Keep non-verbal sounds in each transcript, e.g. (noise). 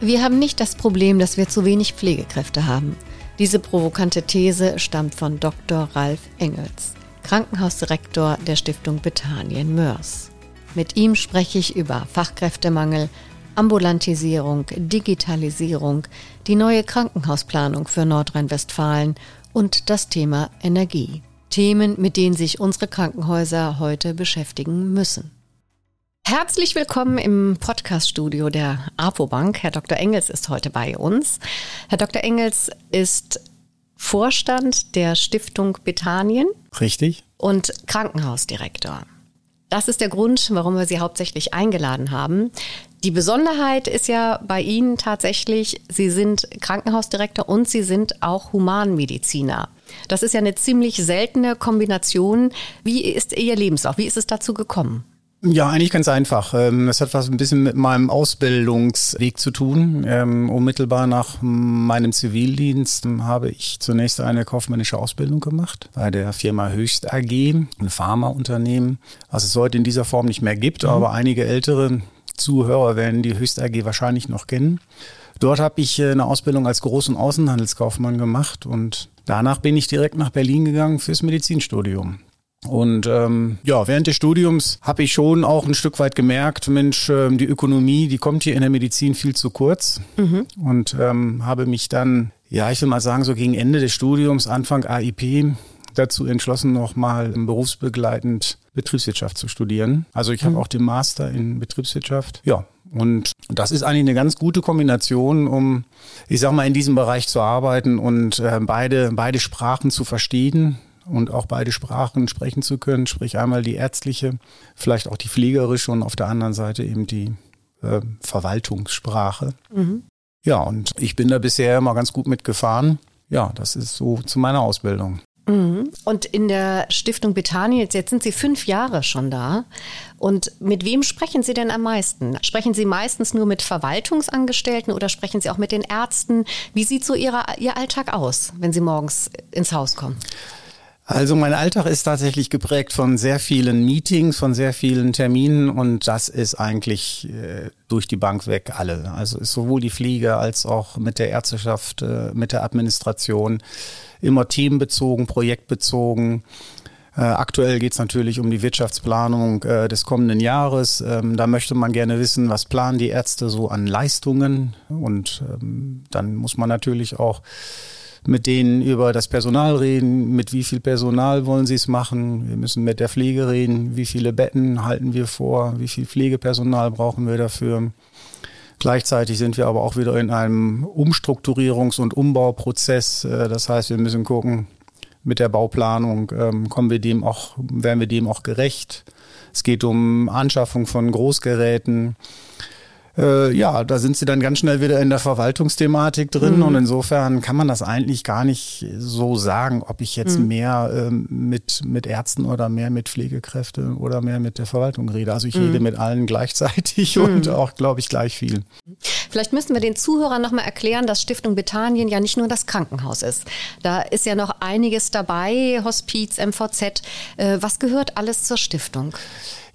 Wir haben nicht das Problem, dass wir zu wenig Pflegekräfte haben. Diese provokante These stammt von Dr. Ralf Engels, Krankenhausdirektor der Stiftung Bethanien Mörs. Mit ihm spreche ich über Fachkräftemangel, Ambulantisierung, Digitalisierung, die neue Krankenhausplanung für Nordrhein-Westfalen und das Thema Energie. Themen, mit denen sich unsere Krankenhäuser heute beschäftigen müssen. Herzlich willkommen im Podcaststudio der APO-Bank. Herr Dr. Engels ist heute bei uns. Herr Dr. Engels ist Vorstand der Stiftung Bethanien. Richtig. Und Krankenhausdirektor. Das ist der Grund, warum wir Sie hauptsächlich eingeladen haben. Die Besonderheit ist ja bei Ihnen tatsächlich, Sie sind Krankenhausdirektor und Sie sind auch Humanmediziner. Das ist ja eine ziemlich seltene Kombination. Wie ist Ihr Lebenslauf? Wie ist es dazu gekommen? Ja, eigentlich ganz einfach. Ähm, es hat was ein bisschen mit meinem Ausbildungsweg zu tun. Ähm, unmittelbar nach meinem Zivildienst habe ich zunächst eine kaufmännische Ausbildung gemacht bei der Firma Höchst AG, ein Pharmaunternehmen, was es heute in dieser Form nicht mehr gibt, mhm. aber einige ältere Zuhörer werden die Höchst AG wahrscheinlich noch kennen. Dort habe ich äh, eine Ausbildung als Groß- und Außenhandelskaufmann gemacht und danach bin ich direkt nach Berlin gegangen fürs Medizinstudium. Und ähm, ja, während des Studiums habe ich schon auch ein Stück weit gemerkt, Mensch, äh, die Ökonomie, die kommt hier in der Medizin viel zu kurz. Mhm. Und ähm, habe mich dann, ja, ich will mal sagen, so gegen Ende des Studiums, Anfang AIP, dazu entschlossen, nochmal berufsbegleitend Betriebswirtschaft zu studieren. Also ich habe mhm. auch den Master in Betriebswirtschaft. Ja, und das ist eigentlich eine ganz gute Kombination, um, ich sag mal, in diesem Bereich zu arbeiten und äh, beide, beide Sprachen zu verstehen und auch beide Sprachen sprechen zu können, sprich einmal die ärztliche, vielleicht auch die pflegerische und auf der anderen Seite eben die äh, Verwaltungssprache. Mhm. Ja, und ich bin da bisher immer ganz gut mitgefahren. Ja, das ist so zu meiner Ausbildung. Mhm. Und in der Stiftung Bethanien, jetzt sind Sie fünf Jahre schon da. Und mit wem sprechen Sie denn am meisten? Sprechen Sie meistens nur mit Verwaltungsangestellten oder sprechen Sie auch mit den Ärzten? Wie sieht so Ihre, Ihr Alltag aus, wenn Sie morgens ins Haus kommen? Also mein Alltag ist tatsächlich geprägt von sehr vielen Meetings, von sehr vielen Terminen und das ist eigentlich äh, durch die Bank weg alle. Also ist sowohl die Pflege als auch mit der Ärzteschaft, äh, mit der Administration immer teambezogen, projektbezogen. Äh, aktuell geht es natürlich um die Wirtschaftsplanung äh, des kommenden Jahres. Ähm, da möchte man gerne wissen, was planen die Ärzte so an Leistungen und ähm, dann muss man natürlich auch mit denen über das Personal reden, mit wie viel Personal wollen sie es machen. Wir müssen mit der Pflege reden, wie viele Betten halten wir vor, wie viel Pflegepersonal brauchen wir dafür. Gleichzeitig sind wir aber auch wieder in einem Umstrukturierungs- und Umbauprozess. Äh, das heißt, wir müssen gucken, mit der Bauplanung ähm, kommen wir dem auch, werden wir dem auch gerecht. Es geht um Anschaffung von Großgeräten äh, ja, da sind sie dann ganz schnell wieder in der Verwaltungsthematik drin mhm. und insofern kann man das eigentlich gar nicht so sagen, ob ich jetzt mhm. mehr ähm, mit, mit Ärzten oder mehr mit Pflegekräften oder mehr mit der Verwaltung rede. Also ich mhm. rede mit allen gleichzeitig (laughs) und mhm. auch, glaube ich, gleich viel. Vielleicht müssen wir den Zuhörern nochmal erklären, dass Stiftung Bethanien ja nicht nur das Krankenhaus ist. Da ist ja noch einiges dabei, Hospiz, MVZ. Äh, was gehört alles zur Stiftung?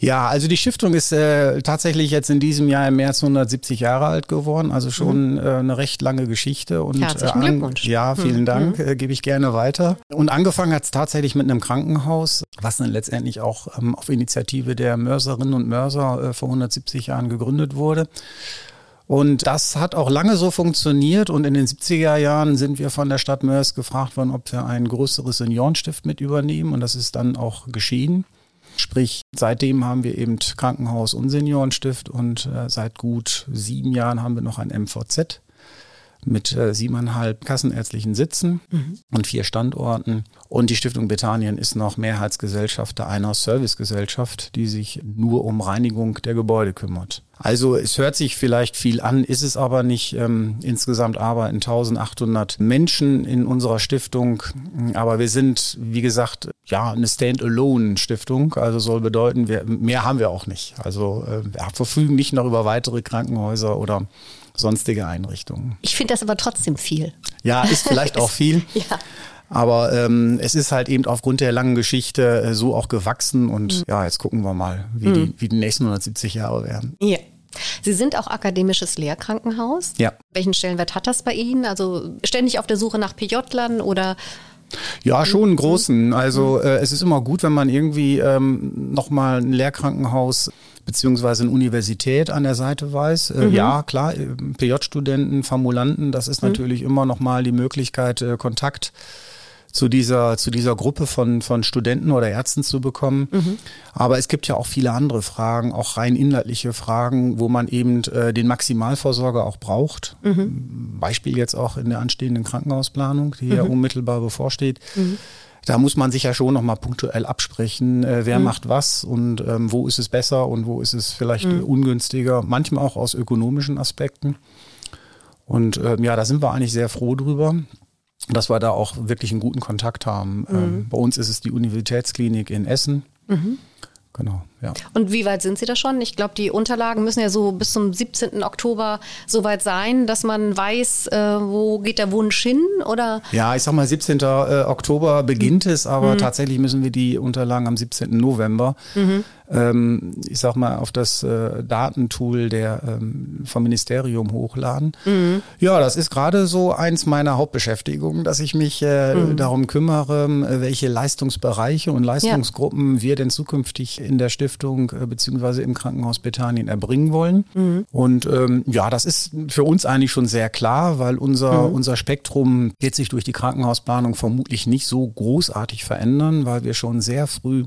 Ja, also die Stiftung ist äh, tatsächlich jetzt in diesem Jahr im März 170 Jahre alt geworden, also schon mhm. äh, eine recht lange Geschichte. Und, Herzlichen äh, Glückwunsch. Ja, vielen mhm. Dank, mhm. äh, gebe ich gerne weiter. Und angefangen hat es tatsächlich mit einem Krankenhaus, was dann letztendlich auch ähm, auf Initiative der Mörserinnen und Mörser äh, vor 170 Jahren gegründet wurde. Und das hat auch lange so funktioniert. Und in den 70er Jahren sind wir von der Stadt Mörs gefragt worden, ob wir ein größeres Seniorenstift mit übernehmen. Und das ist dann auch geschehen. Sprich, seitdem haben wir eben Krankenhaus und Seniorenstift und äh, seit gut sieben Jahren haben wir noch ein MVZ mit äh, siebeneinhalb kassenärztlichen Sitzen mhm. und vier Standorten. Und die Stiftung Bethanien ist noch Mehrheitsgesellschafter einer Servicegesellschaft, die sich nur um Reinigung der Gebäude kümmert. Also es hört sich vielleicht viel an, ist es aber nicht. Ähm, insgesamt arbeiten 1800 Menschen in unserer Stiftung. Aber wir sind, wie gesagt, ja, eine Stand-alone-Stiftung. Also soll bedeuten, wir, mehr haben wir auch nicht. Also äh, wir verfügen nicht noch über weitere Krankenhäuser oder sonstige Einrichtungen. Ich finde das aber trotzdem viel. Ja, ist vielleicht (laughs) auch viel. ja. Aber ähm, es ist halt eben aufgrund der langen Geschichte äh, so auch gewachsen und mhm. ja, jetzt gucken wir mal, wie, mhm. die, wie die nächsten 170 Jahre werden. Ja. Sie sind auch akademisches Lehrkrankenhaus. Ja. Welchen Stellenwert hat das bei Ihnen? Also ständig auf der Suche nach PJ-Lern oder ja, schon einen großen. Also äh, es ist immer gut, wenn man irgendwie ähm, nochmal ein Lehrkrankenhaus beziehungsweise eine Universität an der Seite weiß. Äh, mhm. Ja, klar, äh, PJ-Studenten, Formulanten, das ist mhm. natürlich immer nochmal die Möglichkeit, äh, Kontakt zu dieser, zu dieser Gruppe von, von Studenten oder Ärzten zu bekommen. Mhm. Aber es gibt ja auch viele andere Fragen, auch rein inhaltliche Fragen, wo man eben äh, den Maximalversorger auch braucht. Mhm. Beispiel jetzt auch in der anstehenden Krankenhausplanung, die mhm. ja unmittelbar bevorsteht. Da muss man sich ja schon nochmal punktuell absprechen, äh, wer mhm. macht was und ähm, wo ist es besser und wo ist es vielleicht mhm. ungünstiger, manchmal auch aus ökonomischen Aspekten. Und ähm, ja, da sind wir eigentlich sehr froh drüber dass wir da auch wirklich einen guten Kontakt haben. Mhm. Ähm, bei uns ist es die Universitätsklinik in Essen. Mhm. Genau, ja. Und wie weit sind Sie da schon? Ich glaube, die Unterlagen müssen ja so bis zum 17. Oktober soweit sein, dass man weiß, äh, wo geht der Wunsch hin, oder? Ja, ich sag mal, 17. Äh, Oktober beginnt es, aber mhm. tatsächlich müssen wir die Unterlagen am 17. November mhm ähm, ich sag mal, auf das äh, Datentool der ähm, vom Ministerium hochladen. Mhm. Ja, das ist gerade so eins meiner Hauptbeschäftigungen, dass ich mich äh, mhm. darum kümmere, welche Leistungsbereiche und Leistungsgruppen ja. wir denn zukünftig in der Stiftung äh, beziehungsweise im Krankenhaus Bethanien erbringen wollen. Mhm. Und ähm, ja, das ist für uns eigentlich schon sehr klar, weil unser, mhm. unser Spektrum wird sich durch die Krankenhausplanung vermutlich nicht so großartig verändern, weil wir schon sehr früh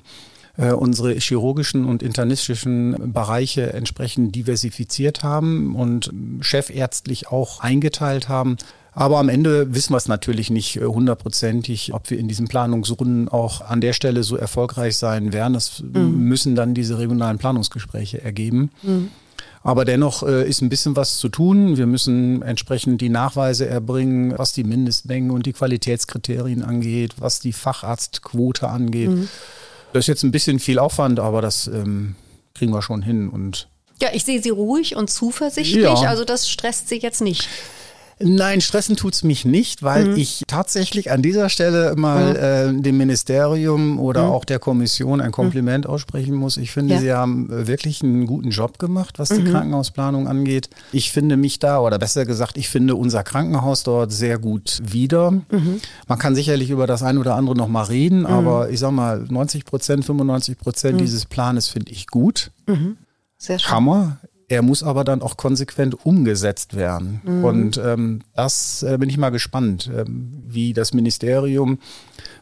äh, unsere chirurgischen und internistischen Bereiche entsprechend diversifiziert haben und chefärztlich auch eingeteilt haben. Aber am Ende wissen wir es natürlich nicht äh, hundertprozentig, ob wir in diesen Planungsrunden auch an der Stelle so erfolgreich sein werden. Das mhm. müssen dann diese regionalen Planungsgespräche ergeben. Mhm. Aber dennoch äh, ist ein bisschen was zu tun. Wir müssen entsprechend die Nachweise erbringen, was die Mindestmengen und die Qualitätskriterien angeht, was die Facharztquote angeht. Mhm. Das ist jetzt ein bisschen viel Aufwand, aber das ähm, kriegen wir schon hin. Und ja, ich sehe Sie ruhig und zuversichtlich, ja. also das stresst Sie jetzt nicht. Nein, stressen tut's mich nicht, weil mhm. ich tatsächlich an dieser Stelle mal mhm. äh, dem Ministerium oder mhm. auch der Kommission ein Kompliment aussprechen muss. Ich finde, ja. sie haben äh, wirklich einen guten Job gemacht, was die mhm. Krankenhausplanung angeht. Ich finde mich da, oder besser gesagt, ich finde unser Krankenhaus dort sehr gut wieder. Mhm. Man kann sicherlich über das eine oder andere noch mal reden, mhm. aber ich sag mal, 90 Prozent, 95 Prozent dieses Planes finde ich gut. Sehr schön. Hammer. Er muss aber dann auch konsequent umgesetzt werden. Mhm. Und ähm, das äh, bin ich mal gespannt, ähm, wie das Ministerium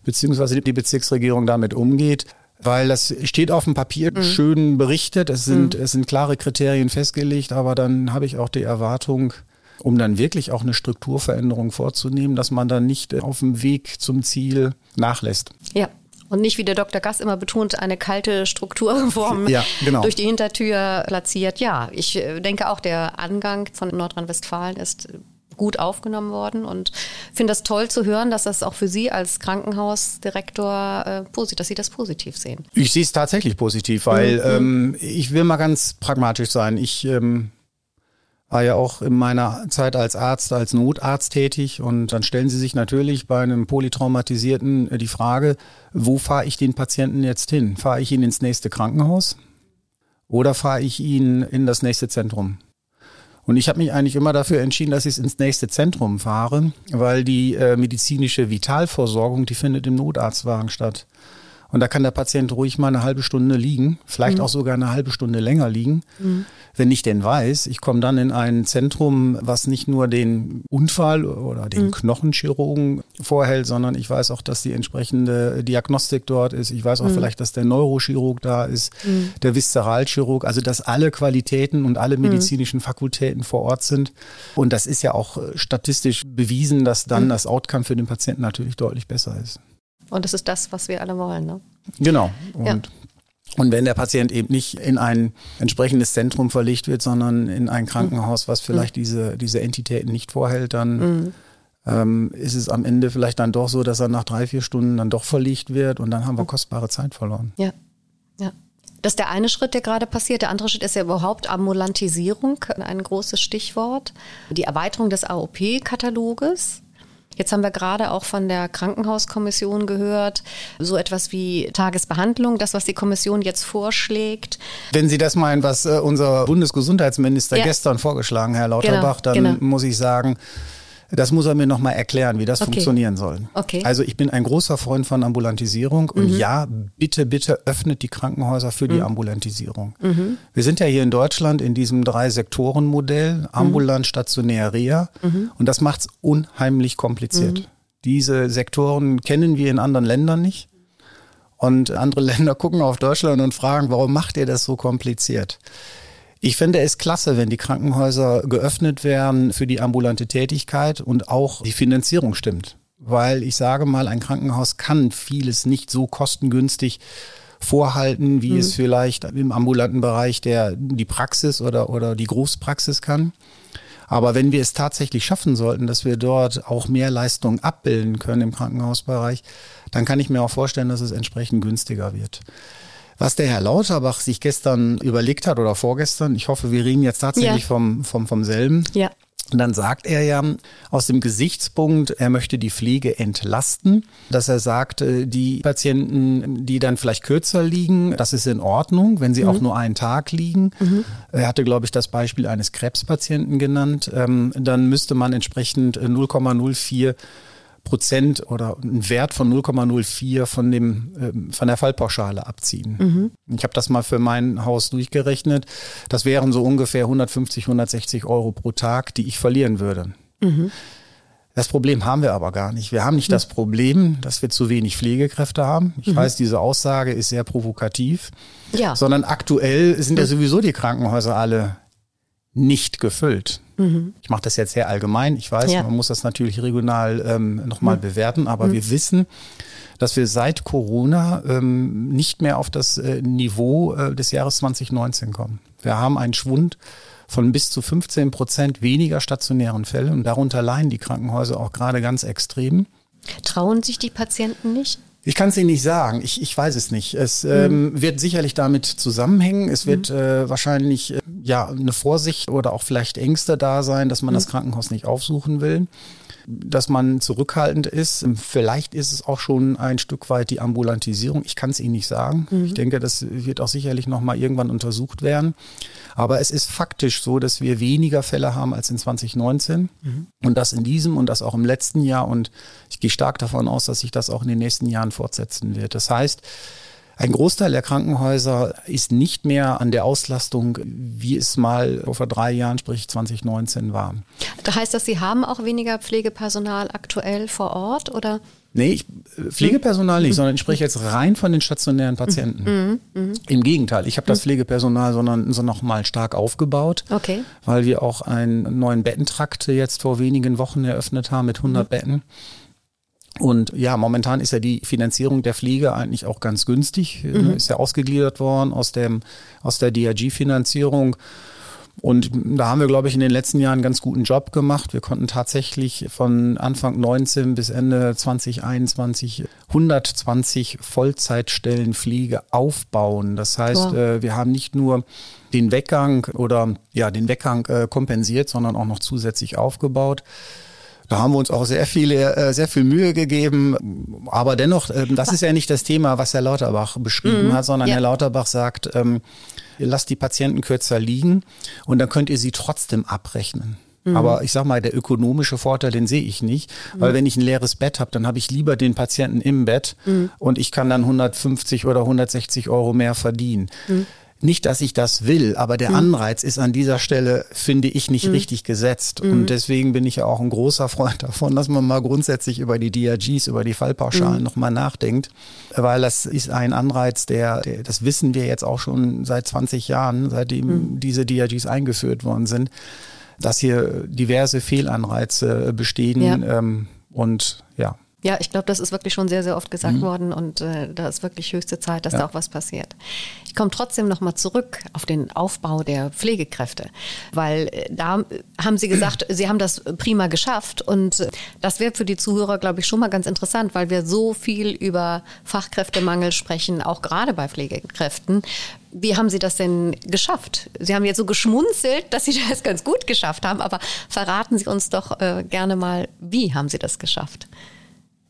beziehungsweise die Bezirksregierung damit umgeht. Weil das steht auf dem Papier mhm. schön berichtet, es sind, mhm. es sind klare Kriterien festgelegt, aber dann habe ich auch die Erwartung, um dann wirklich auch eine Strukturveränderung vorzunehmen, dass man dann nicht auf dem Weg zum Ziel nachlässt. Ja, und nicht, wie der Dr. Gass immer betont, eine kalte Strukturreform ja, genau. durch die Hintertür platziert. Ja, ich äh, denke auch, der Angang von Nordrhein-Westfalen ist gut aufgenommen worden und finde das toll zu hören, dass das auch für Sie als Krankenhausdirektor äh, positiv, dass Sie das positiv sehen. Ich sehe es tatsächlich positiv, weil mhm. ähm, ich will mal ganz pragmatisch sein. Ich ähm, war ja auch in meiner Zeit als Arzt, als Notarzt tätig und dann stellen Sie sich natürlich bei einem Polytraumatisierten äh, die Frage, wo fahre ich den Patienten jetzt hin? Fahre ich ihn ins nächste Krankenhaus oder fahre ich ihn in das nächste Zentrum? Und ich habe mich eigentlich immer dafür entschieden, dass ich ins nächste Zentrum fahre, weil die äh, medizinische Vitalversorgung, die findet im Notarztwagen statt. Und da kann der Patient ruhig mal eine halbe Stunde liegen, vielleicht mhm. auch sogar eine halbe Stunde länger liegen. Mhm. Wenn ich denn weiß, ich komme dann in ein Zentrum, was nicht nur den Unfall oder den mhm. Knochenchirurgen vorhält, sondern ich weiß auch, dass die entsprechende Diagnostik dort ist. Ich weiß auch mhm. vielleicht, dass der Neurochirurg da ist, mhm. der Viszeralchirurg, also dass alle Qualitäten und alle mhm. medizinischen Fakultäten vor Ort sind. Und das ist ja auch statistisch bewiesen, dass dann das Outcome für den Patienten natürlich deutlich besser ist. Und das ist das, was wir alle wollen, ne? Genau. Und, ja. und wenn der Patient eben nicht in ein entsprechendes Zentrum verlegt wird, sondern in ein Krankenhaus, was vielleicht mhm. diese, diese Entitäten nicht vorhält, dann mhm. ähm, ist es am Ende vielleicht dann doch so, dass er nach drei, vier Stunden dann doch verlegt wird und dann haben wir mhm. kostbare Zeit verloren. Ja, ja. Das ist der eine Schritt, der gerade passiert. Der andere Schritt ist ja überhaupt Ambulantisierung, ein großes Stichwort. Die Erweiterung des AOP-Kataloges. Jetzt haben wir gerade auch von der Krankenhauskommission gehört, so etwas wie Tagesbehandlung, das, was die Kommission jetzt vorschlägt. Wenn Sie das meinen, was äh, unser Bundesgesundheitsminister ja. gestern vorgeschlagen, Herr Lauterbach, genau, dann genau. muss ich sagen, das muss er mir nochmal erklären, wie das okay. funktionieren soll. Okay. Also ich bin ein großer Freund von Ambulantisierung und mhm. ja, bitte, bitte öffnet die Krankenhäuser für die mhm. Ambulantisierung. Mhm. Wir sind ja hier in Deutschland in diesem Drei-Sektoren-Modell, ambulant, stationär, Reha mhm. und das macht es unheimlich kompliziert. Mhm. Diese Sektoren kennen wir in anderen Ländern nicht. Und andere (laughs) Länder gucken auf Deutschland und fragen, warum macht ihr das so kompliziert? Ich finde es klasse, wenn die Krankenhäuser geöffnet werden für die ambulante Tätigkeit und auch die Finanzierung stimmt. Weil ich sage mal, ein Krankenhaus kann vieles nicht so kostengünstig vorhalten, wie mhm. es vielleicht im ambulanten Bereich der, die Praxis oder, oder die Großpraxis kann. Aber wenn wir es tatsächlich schaffen sollten, dass wir dort auch mehr Leistungen abbilden können im Krankenhausbereich, dann kann ich mir auch vorstellen, dass es entsprechend günstiger wird. Was der Herr Lauterbach sich gestern überlegt hat oder vorgestern, ich hoffe, wir reden jetzt tatsächlich ja. vom, vom, vom selben. Ja. Und dann sagt er ja aus dem Gesichtspunkt, er möchte die Pflege entlasten, dass er sagt, äh, die Patienten, die dann vielleicht kürzer liegen, das ist in Ordnung, wenn sie mhm. auch nur einen Tag liegen. Mhm. Er hatte, glaube ich, das Beispiel eines Krebspatienten genannt. Ähm, dann müsste man entsprechend 0,04 Prozent oder einen Wert von 0,04 von dem ähm, von der Fallpauschale abziehen. Mhm. Ich habe das mal für mein Haus durchgerechnet. Das wären so ungefähr 150, 160 Euro pro Tag, die ich verlieren würde. Mhm. Das Problem haben wir aber gar nicht. Wir haben nicht mhm. das Problem, dass wir zu wenig Pflegekräfte haben. Ich mhm. weiß, diese Aussage ist sehr provokativ. Ja. Sondern aktuell sind ja mhm. sowieso die Krankenhäuser alle nicht gefüllt. Mhm. Ich mache das jetzt sehr allgemein. Ich weiß, ja. man muss das natürlich regional ähm, nochmal mhm. bewerten, aber mhm. wir wissen, dass wir seit Corona ähm, nicht mehr auf das äh, Niveau äh, des Jahres 2019 kommen. Wir haben einen Schwund von bis zu 15 Prozent weniger stationären Fällen und darunter leiden die Krankenhäuser auch gerade ganz extrem. Trauen sich die Patienten nicht? Ich kann es Ihnen nicht sagen. Ich, ich weiß es nicht. Es mhm. ähm, wird sicherlich damit zusammenhängen. Es wird mhm. äh, wahrscheinlich äh, ja eine Vorsicht oder auch vielleicht Ängste da sein, dass man mhm. das Krankenhaus nicht aufsuchen will dass man zurückhaltend ist. Vielleicht ist es auch schon ein Stück weit die Ambulantisierung. Ich kann es Ihnen nicht sagen. Ich denke, das wird auch sicherlich noch mal irgendwann untersucht werden. Aber es ist faktisch so, dass wir weniger Fälle haben als in 2019 mhm. und das in diesem und das auch im letzten Jahr. Und ich gehe stark davon aus, dass sich das auch in den nächsten Jahren fortsetzen wird. Das heißt, ein Großteil der Krankenhäuser ist nicht mehr an der Auslastung, wie es mal vor drei Jahren, sprich 2019 war. Das heißt das, Sie haben auch weniger Pflegepersonal aktuell vor Ort oder? Nee, ich, Pflegepersonal nicht, mhm. sondern ich spreche jetzt rein von den stationären Patienten. Mhm. Mhm. Im Gegenteil, ich habe das Pflegepersonal sondern so noch mal stark aufgebaut, okay. weil wir auch einen neuen Bettentrakt jetzt vor wenigen Wochen eröffnet haben mit 100 mhm. Betten. Und ja, momentan ist ja die Finanzierung der Pflege eigentlich auch ganz günstig. Mhm. Ist ja ausgegliedert worden aus dem, aus der DRG-Finanzierung. Und da haben wir, glaube ich, in den letzten Jahren einen ganz guten Job gemacht. Wir konnten tatsächlich von Anfang 19 bis Ende 2021 120 Vollzeitstellen Pflege aufbauen. Das heißt, wow. äh, wir haben nicht nur den Weggang oder ja, den Weggang äh, kompensiert, sondern auch noch zusätzlich aufgebaut. Da haben wir uns auch sehr viele, äh, sehr viel Mühe gegeben. Aber dennoch, ähm, das ist ja nicht das Thema, was Herr Lauterbach beschrieben mhm. hat, sondern ja. Herr Lauterbach sagt, ähm, lasst die Patienten kürzer liegen und dann könnt ihr sie trotzdem abrechnen. Mhm. Aber ich sag mal, der ökonomische Vorteil, den sehe ich nicht, weil mhm. wenn ich ein leeres Bett habe, dann habe ich lieber den Patienten im Bett mhm. und ich kann dann 150 oder 160 Euro mehr verdienen. Mhm. Nicht, dass ich das will, aber der mhm. Anreiz ist an dieser Stelle, finde ich, nicht mhm. richtig gesetzt. Mhm. Und deswegen bin ich ja auch ein großer Freund (laughs) davon, dass man mal grundsätzlich über die DRGs, über die Fallpauschalen mhm. nochmal nachdenkt. Weil das ist ein Anreiz, der, der, das wissen wir jetzt auch schon seit 20 Jahren, seitdem mhm. diese DRGs eingeführt worden sind, dass hier diverse Fehlanreize bestehen. Ja. Ähm, und ja, Ja, ich glaube, das ist wirklich schon sehr, sehr oft gesagt mhm. worden und äh, da ist wirklich höchste Zeit, dass ja. da auch was passiert. Ich komme trotzdem nochmal zurück auf den Aufbau der Pflegekräfte, weil äh, da haben Sie gesagt, Sie haben das prima geschafft und äh, das wäre für die Zuhörer, glaube ich, schon mal ganz interessant, weil wir so viel über Fachkräftemangel sprechen, auch gerade bei Pflegekräften. Wie haben Sie das denn geschafft? Sie haben jetzt so geschmunzelt, dass Sie (laughs) das ganz gut geschafft haben, aber verraten Sie uns doch äh, gerne mal, wie haben Sie das geschafft?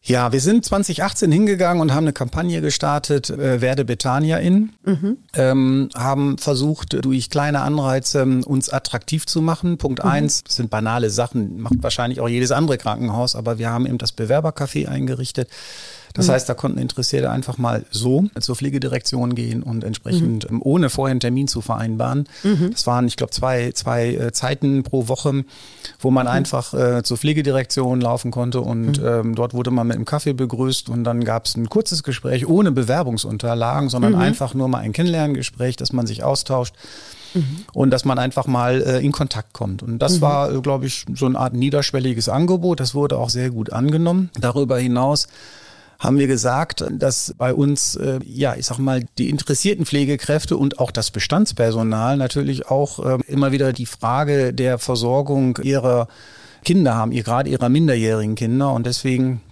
Ja, wir sind 2018 hingegangen und haben eine Kampagne gestartet, äh, Werde Betania in. Mhm. Ähm, haben versucht, durch kleine Anreize uns attraktiv zu machen. Punkt mhm. eins, das sind banale Sachen, macht wahrscheinlich auch jedes andere Krankenhaus, aber wir haben eben das Bewerbercafé eingerichtet. Das mhm. heißt, da konnten Interessierte einfach mal so zur Pflegedirektion gehen und entsprechend mhm. ohne vorher einen Termin zu vereinbaren. Mhm. Das waren, ich glaube, zwei, zwei äh, Zeiten pro Woche, wo man mhm. einfach äh, zur Pflegedirektion laufen konnte und mhm. ähm, dort wurde man mit einem Kaffee begrüßt und dann gab es ein kurzes Gespräch ohne Bewerbungsunterlagen, sondern mhm. einfach nur mal ein Kennenlerngespräch, dass man sich austauscht. Mhm. Und dass man einfach mal äh, in Kontakt kommt. Und das mhm. war, äh, glaube ich, so eine Art niederschwelliges Angebot. Das wurde auch sehr gut angenommen. Darüber hinaus haben wir gesagt, dass bei uns, äh, ja, ich sag mal, die interessierten Pflegekräfte und auch das Bestandspersonal natürlich auch äh, immer wieder die Frage der Versorgung ihrer Kinder haben, ihr, gerade ihrer minderjährigen Kinder. Und deswegen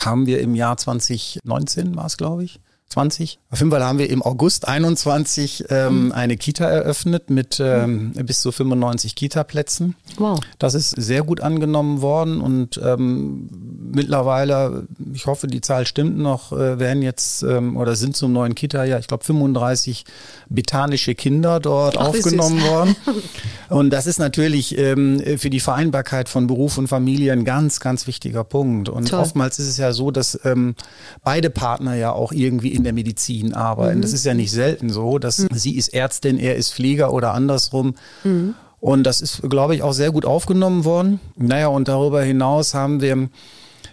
haben wir im Jahr 2019, war es, glaube ich, 20. Auf jeden Fall haben wir im August 21 ähm, mhm. eine Kita eröffnet mit ähm, bis zu 95 Kita-Plätzen. Wow. Das ist sehr gut angenommen worden und ähm, mittlerweile, ich hoffe, die Zahl stimmt noch, äh, werden jetzt ähm, oder sind zum neuen Kita ja, ich glaube, 35 betanische Kinder dort Ach, aufgenommen worden. (laughs) Und das ist natürlich ähm, für die Vereinbarkeit von Beruf und Familie ein ganz, ganz wichtiger Punkt. Und Toll. oftmals ist es ja so, dass ähm, beide Partner ja auch irgendwie in der Medizin arbeiten. Mhm. Das ist ja nicht selten so, dass mhm. sie ist Ärztin, er ist Pfleger oder andersrum. Mhm. Und das ist, glaube ich, auch sehr gut aufgenommen worden. Naja, und darüber hinaus haben wir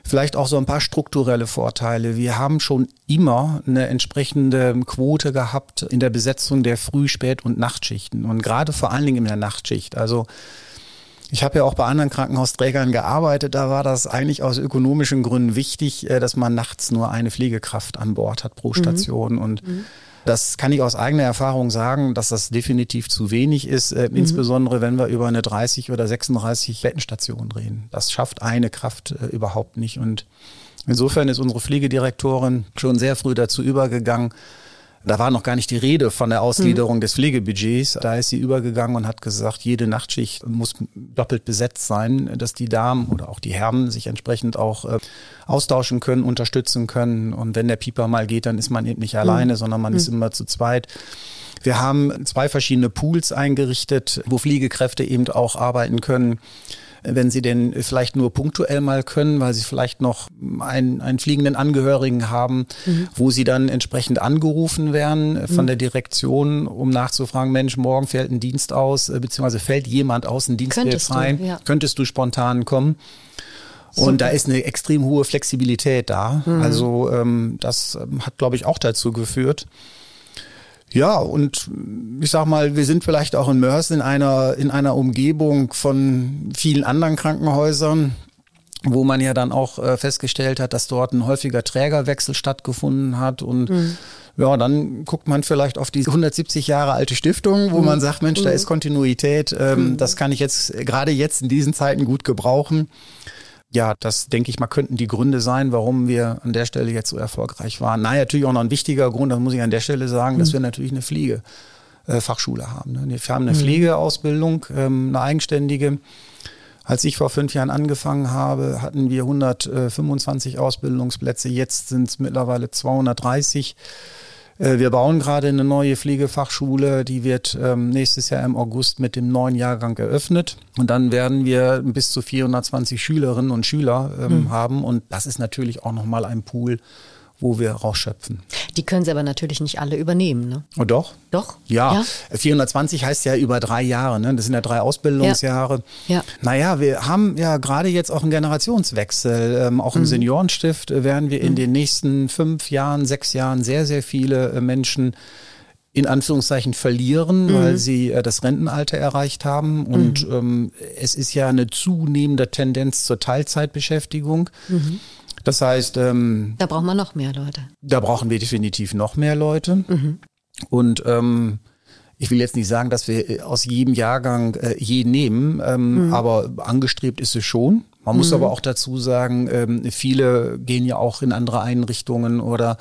vielleicht auch so ein paar strukturelle Vorteile. Wir haben schon immer eine entsprechende Quote gehabt in der Besetzung der Früh-, Spät- und Nachtschichten und gerade vor allen Dingen in der Nachtschicht. Also ich habe ja auch bei anderen Krankenhausträgern gearbeitet. Da war das eigentlich aus ökonomischen Gründen wichtig, äh, dass man nachts nur eine Pflegekraft an Bord hat pro mhm. Station. Mhm. Und mhm. das kann ich aus eigener Erfahrung sagen, dass das definitiv zu wenig ist, äh, mhm. insbesondere wenn wir über eine 30 oder 36 Bettenstation reden. Das schafft eine Kraft äh, überhaupt nicht. Und insofern ist unsere Pflegedirektorin schon sehr früh dazu übergegangen, da war noch gar nicht die Rede von der Ausgliederung mhm. des Pflegebudgets. Da ist sie übergegangen und hat gesagt, jede Nachtschicht muss doppelt besetzt sein, dass die Damen oder auch die Herren sich entsprechend auch äh, austauschen können, unterstützen können. Und wenn der Pieper mal geht, dann ist man eben nicht mhm. alleine, sondern man mhm. ist immer zu zweit. Wir haben zwei verschiedene Pools eingerichtet, wo Pflegekräfte eben auch arbeiten können wenn sie denn vielleicht nur punktuell mal können, weil sie vielleicht noch einen, einen fliegenden Angehörigen haben, mhm. wo sie dann entsprechend angerufen werden von mhm. der Direktion, um nachzufragen, Mensch, morgen fällt ein Dienst aus, äh, beziehungsweise fällt jemand aus, ein Dienst frei, du, ja. könntest du spontan kommen? Und Super. da ist eine extrem hohe Flexibilität da. Mhm. Also ähm, das ähm, hat, glaube ich, auch dazu geführt, ja, und ich sag mal, wir sind vielleicht auch in Mörs in einer, in einer Umgebung von vielen anderen Krankenhäusern, wo man ja dann auch äh, festgestellt hat, dass dort ein häufiger Trägerwechsel stattgefunden hat und mhm. Ja, dann guckt man vielleicht auf die 170 Jahre alte Stiftung, wo mhm. man sagt, Mensch, da mhm. ist Kontinuität. Ähm, mhm. Das kann ich jetzt gerade jetzt in diesen Zeiten gut gebrauchen ja, das denke ich mal, könnten die Gründe sein, warum wir an der Stelle jetzt so erfolgreich waren. Nein, natürlich auch noch ein wichtiger Grund, das muss ich an der Stelle sagen, mhm. dass wir natürlich eine Pflegefachschule äh, haben. Ne? Wir haben eine mhm. Pflegeausbildung, ähm, eine eigenständige. Als ich vor fünf Jahren angefangen habe, hatten wir 125 Ausbildungsplätze. Jetzt sind es mittlerweile 230. Äh, wir bauen gerade eine neue Pflegefachschule, die wird ähm, nächstes Jahr im August mit dem neuen Jahrgang eröffnet. Und dann werden wir bis zu 420 Schülerinnen und Schüler ähm, mhm. haben. Und das ist natürlich auch nochmal ein Pool, wo wir rausschöpfen. Die können Sie aber natürlich nicht alle übernehmen, ne? Oh, doch. Doch? Ja. ja. 420 heißt ja über drei Jahre, ne? Das sind ja drei Ausbildungsjahre. Ja. ja. Naja, wir haben ja gerade jetzt auch einen Generationswechsel. Ähm, auch im mhm. Seniorenstift werden wir in mhm. den nächsten fünf Jahren, sechs Jahren sehr, sehr viele äh, Menschen in Anführungszeichen verlieren, mhm. weil sie äh, das Rentenalter erreicht haben. Und mhm. ähm, es ist ja eine zunehmende Tendenz zur Teilzeitbeschäftigung. Mhm. Das heißt, ähm, da brauchen wir noch mehr Leute. Da brauchen wir definitiv noch mehr Leute. Mhm. Und ähm, ich will jetzt nicht sagen, dass wir aus jedem Jahrgang äh, jeden nehmen, ähm, mhm. aber angestrebt ist es schon. Man muss mhm. aber auch dazu sagen, ähm, viele gehen ja auch in andere Einrichtungen oder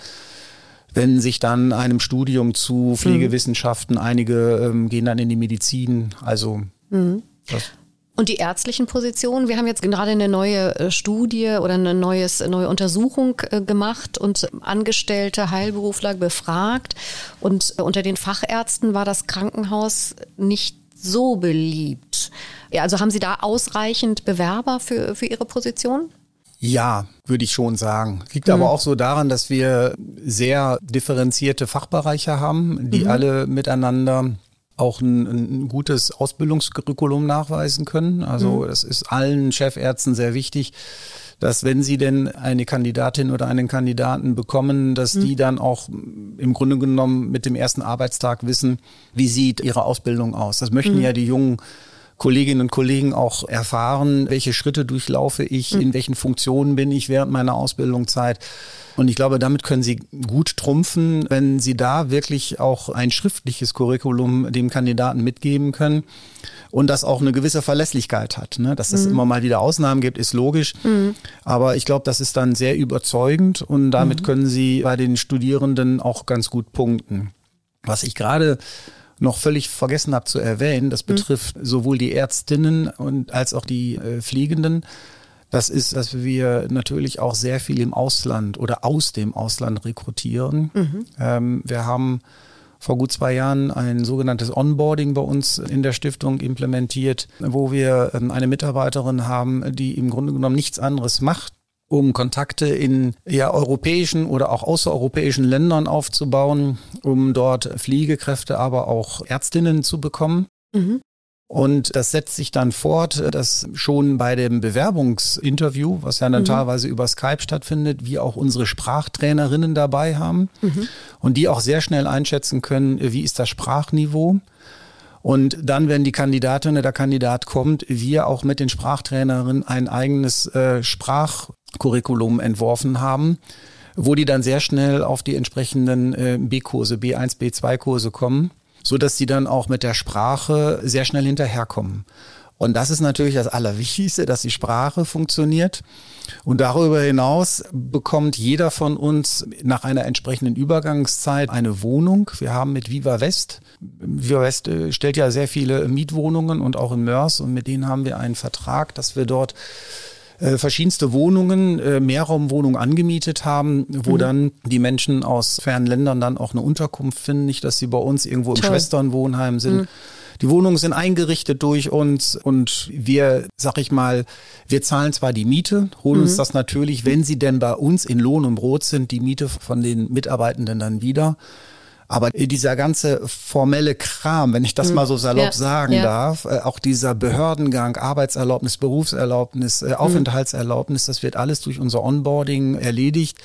wenden sich dann einem Studium zu Pflegewissenschaften. Einige ähm, gehen dann in die Medizin. Also mhm. das und die ärztlichen Positionen, wir haben jetzt gerade eine neue äh, Studie oder eine neues, neue Untersuchung äh, gemacht und Angestellte Heilberufler befragt. Und äh, unter den Fachärzten war das Krankenhaus nicht so beliebt. Ja, also haben Sie da ausreichend Bewerber für, für Ihre Position? Ja, würde ich schon sagen. Liegt mhm. aber auch so daran, dass wir sehr differenzierte Fachbereiche haben, die mhm. alle miteinander auch ein, ein gutes Ausbildungskurriculum nachweisen können. Also mhm. das ist allen Chefärzten sehr wichtig, dass wenn sie denn eine Kandidatin oder einen Kandidaten bekommen, dass mhm. die dann auch im Grunde genommen mit dem ersten Arbeitstag wissen, wie sieht ihre Ausbildung aus. Das möchten mhm. ja die jungen Kolleginnen und Kollegen auch erfahren, welche Schritte durchlaufe ich, mhm. in welchen Funktionen bin ich während meiner Ausbildungszeit. Und ich glaube, damit können Sie gut trumpfen, wenn Sie da wirklich auch ein schriftliches Curriculum dem Kandidaten mitgeben können und das auch eine gewisse Verlässlichkeit hat. Ne? Dass es mhm. immer mal wieder Ausnahmen gibt, ist logisch. Mhm. Aber ich glaube, das ist dann sehr überzeugend und damit mhm. können Sie bei den Studierenden auch ganz gut punkten. Was ich gerade noch völlig vergessen habe zu erwähnen, das mhm. betrifft sowohl die Ärztinnen und als auch die äh, Fliegenden. Das ist, dass wir natürlich auch sehr viel im Ausland oder aus dem Ausland rekrutieren. Mhm. Ähm, wir haben vor gut zwei Jahren ein sogenanntes Onboarding bei uns in der Stiftung implementiert, wo wir ähm, eine Mitarbeiterin haben, die im Grunde genommen nichts anderes macht, um Kontakte in ja, europäischen oder auch außereuropäischen Ländern aufzubauen, um dort Pflegekräfte, aber auch Ärztinnen zu bekommen. Mhm. Und das setzt sich dann fort, dass schon bei dem Bewerbungsinterview, was ja dann mhm. teilweise über Skype stattfindet, wir auch unsere Sprachtrainerinnen dabei haben mhm. und die auch sehr schnell einschätzen können, wie ist das Sprachniveau. Und dann, wenn die Kandidatin oder der Kandidat kommt, wir auch mit den Sprachtrainerinnen ein eigenes äh, Sprachcurriculum entworfen haben, wo die dann sehr schnell auf die entsprechenden äh, B-Kurse, B1, B2-Kurse kommen so dass sie dann auch mit der Sprache sehr schnell hinterherkommen. Und das ist natürlich das Allerwichtigste, dass die Sprache funktioniert. Und darüber hinaus bekommt jeder von uns nach einer entsprechenden Übergangszeit eine Wohnung. Wir haben mit Viva West, Viva West äh, stellt ja sehr viele Mietwohnungen und auch in Mörs und mit denen haben wir einen Vertrag, dass wir dort äh, verschiedenste Wohnungen, äh, Mehrraumwohnungen angemietet haben, wo mhm. dann die Menschen aus fernen Ländern dann auch eine Unterkunft finden, nicht, dass sie bei uns irgendwo im Toll. Schwesternwohnheim sind. Mhm. Die Wohnungen sind eingerichtet durch uns und wir, sag ich mal, wir zahlen zwar die Miete, holen mhm. uns das natürlich, wenn sie denn bei uns in Lohn und Brot sind, die Miete von den Mitarbeitenden dann wieder. Aber dieser ganze formelle Kram, wenn ich das hm. mal so salopp ja, sagen ja. darf, äh, auch dieser Behördengang, Arbeitserlaubnis, Berufserlaubnis, äh, hm. Aufenthaltserlaubnis, das wird alles durch unser Onboarding erledigt.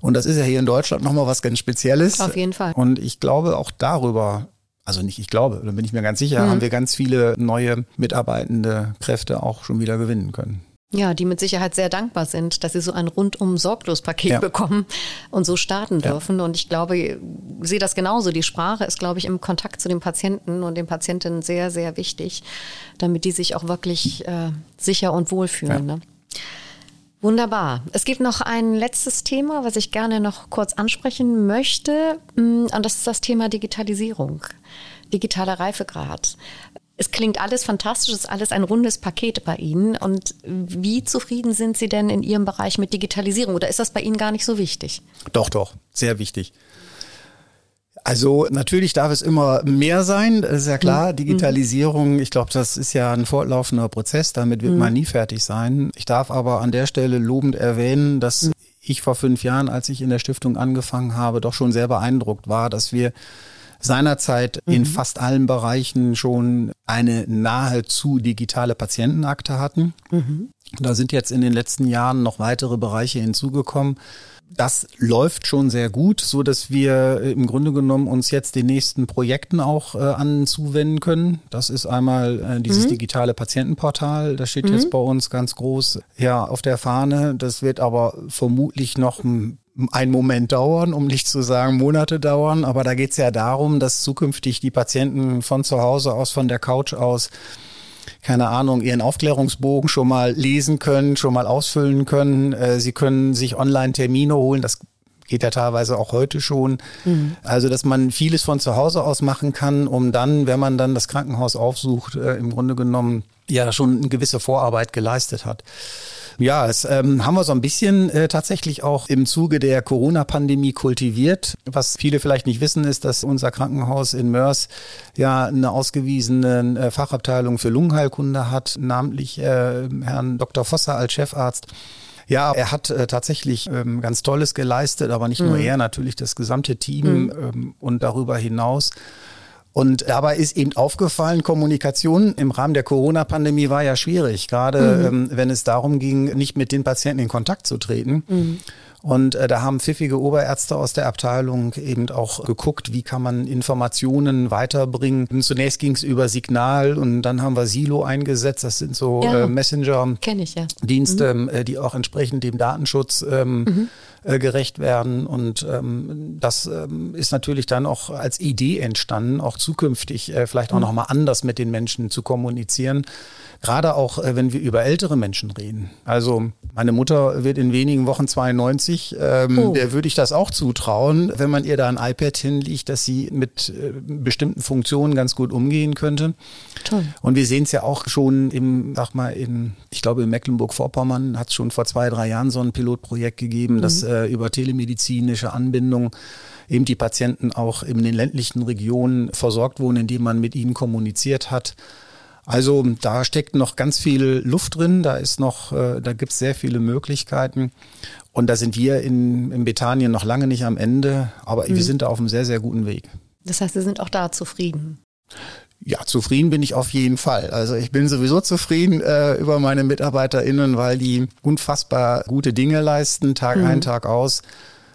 Und das ist ja hier in Deutschland nochmal was ganz Spezielles. Auf jeden Fall. Und ich glaube auch darüber, also nicht ich glaube, da bin ich mir ganz sicher, mhm. haben wir ganz viele neue mitarbeitende Kräfte auch schon wieder gewinnen können. Ja, die mit Sicherheit sehr dankbar sind, dass sie so ein rundum sorglos Paket ja. bekommen und so starten dürfen. Ja. Und ich glaube, ich sehe das genauso. Die Sprache ist, glaube ich, im Kontakt zu den Patienten und den Patientinnen sehr, sehr wichtig, damit die sich auch wirklich äh, sicher und wohl fühlen. Ja. Ne? Wunderbar. Es gibt noch ein letztes Thema, was ich gerne noch kurz ansprechen möchte. Mm, und das ist das Thema Digitalisierung digitaler Reifegrad. Es klingt alles fantastisch, es ist alles ein rundes Paket bei Ihnen. Und wie zufrieden sind Sie denn in Ihrem Bereich mit Digitalisierung? Oder ist das bei Ihnen gar nicht so wichtig? Doch, doch, sehr wichtig. Also natürlich darf es immer mehr sein, das ist ja klar. Mhm. Digitalisierung, ich glaube, das ist ja ein fortlaufender Prozess, damit wird mhm. man nie fertig sein. Ich darf aber an der Stelle lobend erwähnen, dass mhm. ich vor fünf Jahren, als ich in der Stiftung angefangen habe, doch schon sehr beeindruckt war, dass wir seinerzeit mhm. in fast allen Bereichen schon eine nahezu digitale Patientenakte hatten. Mhm. Da sind jetzt in den letzten Jahren noch weitere Bereiche hinzugekommen. Das läuft schon sehr gut, so dass wir äh, im Grunde genommen uns jetzt den nächsten Projekten auch äh, anzuwenden können. Das ist einmal äh, dieses mhm. digitale Patientenportal. Das steht mhm. jetzt bei uns ganz groß ja auf der Fahne. Das wird aber vermutlich noch ein einen Moment dauern, um nicht zu sagen Monate dauern. Aber da geht es ja darum, dass zukünftig die Patienten von zu Hause aus, von der Couch aus keine Ahnung, ihren Aufklärungsbogen schon mal lesen können, schon mal ausfüllen können. Äh, sie können sich online Termine holen. Das geht ja teilweise auch heute schon. Mhm. Also, dass man vieles von zu Hause aus machen kann, um dann, wenn man dann das Krankenhaus aufsucht, äh, im Grunde genommen ja schon eine gewisse Vorarbeit geleistet hat. Ja, es ähm, haben wir so ein bisschen äh, tatsächlich auch im Zuge der Corona-Pandemie kultiviert. Was viele vielleicht nicht wissen, ist, dass unser Krankenhaus in Mörs ja eine ausgewiesene äh, Fachabteilung für Lungenheilkunde hat, namentlich äh, Herrn Dr. Vosser als Chefarzt. Ja, er hat äh, tatsächlich ähm, ganz Tolles geleistet, aber nicht mhm. nur er, natürlich das gesamte Team mhm. ähm, und darüber hinaus und dabei ist eben aufgefallen, Kommunikation im Rahmen der Corona-Pandemie war ja schwierig, gerade mhm. ähm, wenn es darum ging, nicht mit den Patienten in Kontakt zu treten. Mhm. Und äh, da haben pfiffige Oberärzte aus der Abteilung eben auch geguckt, wie kann man Informationen weiterbringen. Und zunächst ging es über Signal und dann haben wir Silo eingesetzt. Das sind so ja, äh, Messenger-Dienste, ja. mhm. äh, die auch entsprechend dem Datenschutz ähm, mhm. Äh, gerecht werden. Und ähm, das ähm, ist natürlich dann auch als Idee entstanden, auch zukünftig äh, vielleicht auch mhm. nochmal anders mit den Menschen zu kommunizieren. Gerade auch, äh, wenn wir über ältere Menschen reden. Also meine Mutter wird in wenigen Wochen 92. Ähm, oh. Der würde ich das auch zutrauen, wenn man ihr da ein iPad hinlegt, dass sie mit äh, bestimmten Funktionen ganz gut umgehen könnte. Toll. Und wir sehen es ja auch schon im, sag mal, in, ich glaube in Mecklenburg-Vorpommern hat es schon vor zwei, drei Jahren so ein Pilotprojekt gegeben, mhm. das äh, über telemedizinische Anbindung eben die Patienten auch in den ländlichen Regionen versorgt wurden, indem man mit ihnen kommuniziert hat. Also da steckt noch ganz viel Luft drin, da ist noch, äh, da gibt es sehr viele Möglichkeiten. Und da sind wir in, in Bethanien noch lange nicht am Ende, aber mhm. wir sind da auf einem sehr, sehr guten Weg. Das heißt, Sie sind auch da zufrieden. Ja, zufrieden bin ich auf jeden Fall. Also ich bin sowieso zufrieden äh, über meine MitarbeiterInnen, weil die unfassbar gute Dinge leisten, Tag mhm. ein, Tag aus.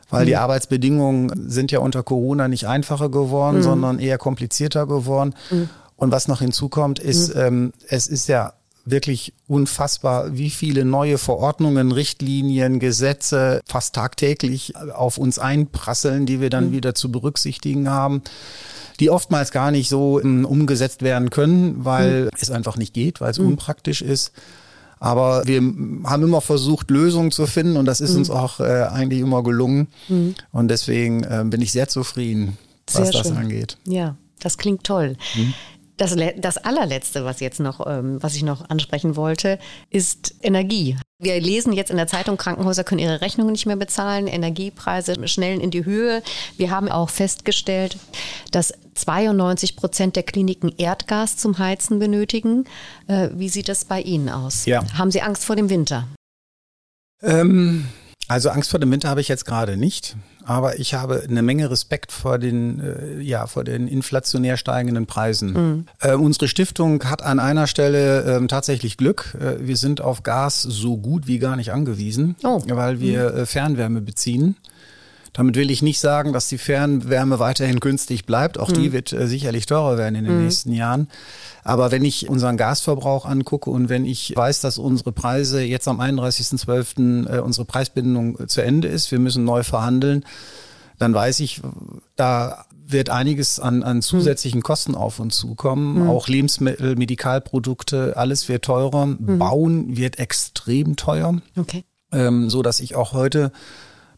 Weil mhm. die Arbeitsbedingungen sind ja unter Corona nicht einfacher geworden, mhm. sondern eher komplizierter geworden. Mhm. Und was noch hinzukommt, ist, mhm. ähm, es ist ja wirklich unfassbar, wie viele neue Verordnungen, Richtlinien, Gesetze fast tagtäglich auf uns einprasseln, die wir dann mhm. wieder zu berücksichtigen haben, die oftmals gar nicht so ähm, umgesetzt werden können, weil mhm. es einfach nicht geht, weil es mhm. unpraktisch ist. Aber wir haben immer versucht, Lösungen zu finden und das ist mhm. uns auch äh, eigentlich immer gelungen. Mhm. Und deswegen äh, bin ich sehr zufrieden, was sehr das angeht. Ja, das klingt toll. Mhm. Das, das allerletzte, was jetzt noch, ähm, was ich noch ansprechen wollte, ist Energie. Wir lesen jetzt in der Zeitung, Krankenhäuser können ihre Rechnungen nicht mehr bezahlen, Energiepreise schnellen in die Höhe. Wir haben auch festgestellt, dass 92 Prozent der Kliniken Erdgas zum Heizen benötigen. Äh, wie sieht das bei Ihnen aus? Ja. Haben Sie Angst vor dem Winter? Ähm, also Angst vor dem Winter habe ich jetzt gerade nicht aber ich habe eine Menge Respekt vor den, äh, ja, vor den inflationär steigenden Preisen. Mhm. Äh, unsere Stiftung hat an einer Stelle äh, tatsächlich Glück. Äh, wir sind auf Gas so gut wie gar nicht angewiesen, oh. weil wir mhm. Fernwärme beziehen. Damit will ich nicht sagen, dass die Fernwärme weiterhin günstig bleibt. Auch mhm. die wird äh, sicherlich teurer werden in den mhm. nächsten Jahren. Aber wenn ich unseren Gasverbrauch angucke und wenn ich weiß, dass unsere Preise jetzt am 31.12. Äh, unsere Preisbindung zu Ende ist, wir müssen neu verhandeln, dann weiß ich, da wird einiges an, an zusätzlichen Kosten auf uns zukommen. Mhm. Auch Lebensmittel, Medikalprodukte, alles wird teurer. Mhm. Bauen wird extrem teuer. Okay. Ähm, so dass ich auch heute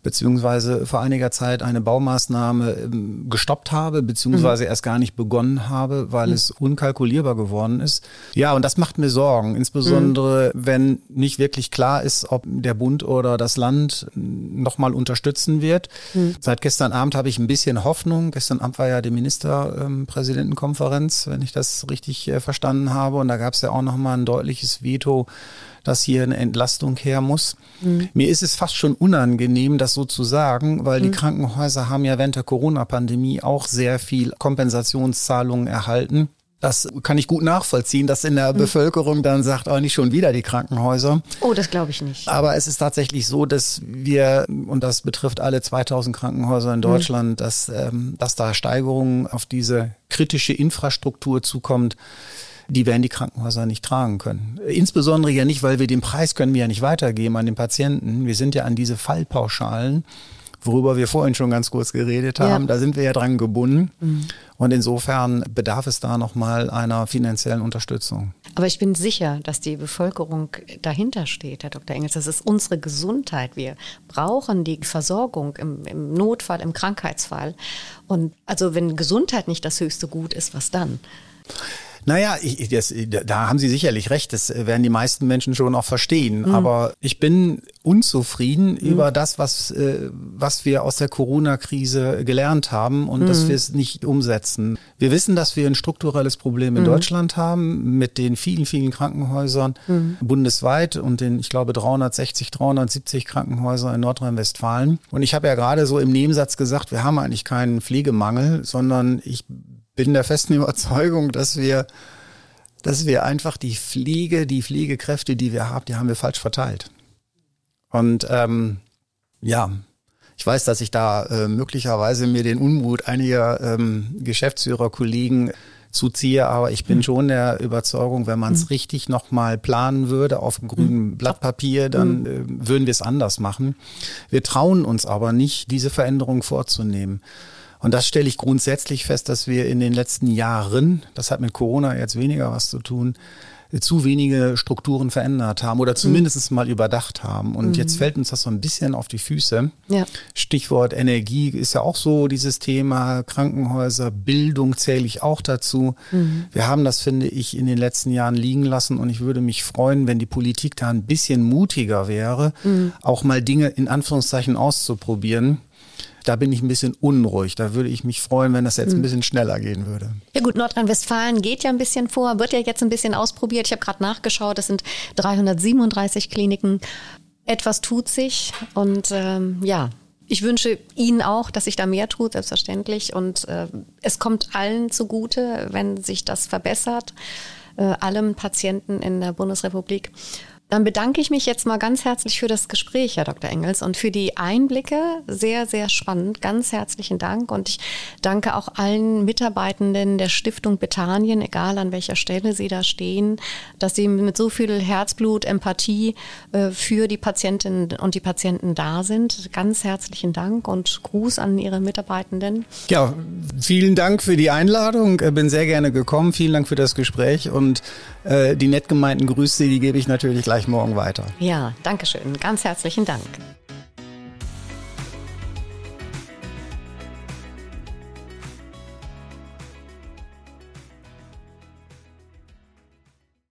beziehungsweise vor einiger Zeit eine Baumaßnahme ähm, gestoppt habe, beziehungsweise mhm. erst gar nicht begonnen habe, weil mhm. es unkalkulierbar geworden ist. Ja, und das macht mir Sorgen, insbesondere mhm. wenn nicht wirklich klar ist, ob der Bund oder das Land nochmal unterstützen wird. Mhm. Seit gestern Abend habe ich ein bisschen Hoffnung. Gestern Abend war ja die Ministerpräsidentenkonferenz, wenn ich das richtig äh, verstanden habe. Und da gab es ja auch nochmal ein deutliches Veto dass hier eine Entlastung her muss. Mhm. Mir ist es fast schon unangenehm, das so zu sagen, weil mhm. die Krankenhäuser haben ja während der Corona-Pandemie auch sehr viel Kompensationszahlungen erhalten. Das kann ich gut nachvollziehen, dass in der mhm. Bevölkerung dann sagt, oh, nicht schon wieder die Krankenhäuser. Oh, das glaube ich nicht. Aber es ist tatsächlich so, dass wir, und das betrifft alle 2000 Krankenhäuser in mhm. Deutschland, mhm. dass, ähm, dass da Steigerungen auf diese kritische Infrastruktur zukommt die werden die Krankenhäuser nicht tragen können. Insbesondere ja nicht, weil wir den Preis können wir ja nicht weitergeben an den Patienten. Wir sind ja an diese Fallpauschalen worüber wir vorhin schon ganz kurz geredet haben. Ja. Da sind wir ja dran gebunden. Mhm. Und insofern bedarf es da nochmal einer finanziellen Unterstützung. Aber ich bin sicher, dass die Bevölkerung dahinter steht, Herr Dr. Engels. Das ist unsere Gesundheit. Wir brauchen die Versorgung im, im Notfall, im Krankheitsfall. Und also wenn Gesundheit nicht das höchste Gut ist, was dann? Naja, ich, das, da haben Sie sicherlich recht. Das werden die meisten Menschen schon auch verstehen. Mhm. Aber ich bin unzufrieden mhm. über das, was, äh, was wir aus der Corona-Krise gelernt haben und mhm. dass wir es nicht umsetzen. Wir wissen, dass wir ein strukturelles Problem in mhm. Deutschland haben mit den vielen, vielen Krankenhäusern mhm. bundesweit und den, ich glaube, 360, 370 Krankenhäusern in Nordrhein-Westfalen. Und ich habe ja gerade so im Nebensatz gesagt, wir haben eigentlich keinen Pflegemangel, sondern ich bin der festen (laughs) Überzeugung, dass wir, dass wir einfach die Pflege, die Pflegekräfte, die wir haben, die haben wir falsch verteilt. Und ähm, ja, ich weiß, dass ich da äh, möglicherweise mir den Unmut einiger ähm, Geschäftsführerkollegen zuziehe, aber ich bin mhm. schon der Überzeugung, wenn man es mhm. richtig nochmal planen würde auf einem grünen mhm. Blatt Papier, dann äh, würden wir es anders machen. Wir trauen uns aber nicht, diese Veränderung vorzunehmen. Und das stelle ich grundsätzlich fest, dass wir in den letzten Jahren, das hat mit Corona jetzt weniger was zu tun, zu wenige Strukturen verändert haben oder zumindest mhm. mal überdacht haben. Und mhm. jetzt fällt uns das so ein bisschen auf die Füße. Ja. Stichwort Energie ist ja auch so dieses Thema. Krankenhäuser, Bildung zähle ich auch dazu. Mhm. Wir haben das, finde ich, in den letzten Jahren liegen lassen und ich würde mich freuen, wenn die Politik da ein bisschen mutiger wäre, mhm. auch mal Dinge in Anführungszeichen auszuprobieren da bin ich ein bisschen unruhig. Da würde ich mich freuen, wenn das jetzt ein hm. bisschen schneller gehen würde. Ja gut, Nordrhein-Westfalen geht ja ein bisschen vor, wird ja jetzt ein bisschen ausprobiert. Ich habe gerade nachgeschaut, es sind 337 Kliniken. Etwas tut sich und ähm, ja, ich wünsche Ihnen auch, dass sich da mehr tut, selbstverständlich. Und äh, es kommt allen zugute, wenn sich das verbessert, äh, allem Patienten in der Bundesrepublik. Dann bedanke ich mich jetzt mal ganz herzlich für das Gespräch, Herr Dr. Engels, und für die Einblicke. Sehr, sehr spannend. Ganz herzlichen Dank. Und ich danke auch allen Mitarbeitenden der Stiftung Bethanien, egal an welcher Stelle sie da stehen, dass sie mit so viel Herzblut, Empathie äh, für die Patientinnen und die Patienten da sind. Ganz herzlichen Dank und Gruß an Ihre Mitarbeitenden. Ja, vielen Dank für die Einladung. Bin sehr gerne gekommen. Vielen Dank für das Gespräch und äh, die nett gemeinten Grüße, die gebe ich natürlich gleich morgen weiter. Ja, danke schön. Ganz herzlichen Dank.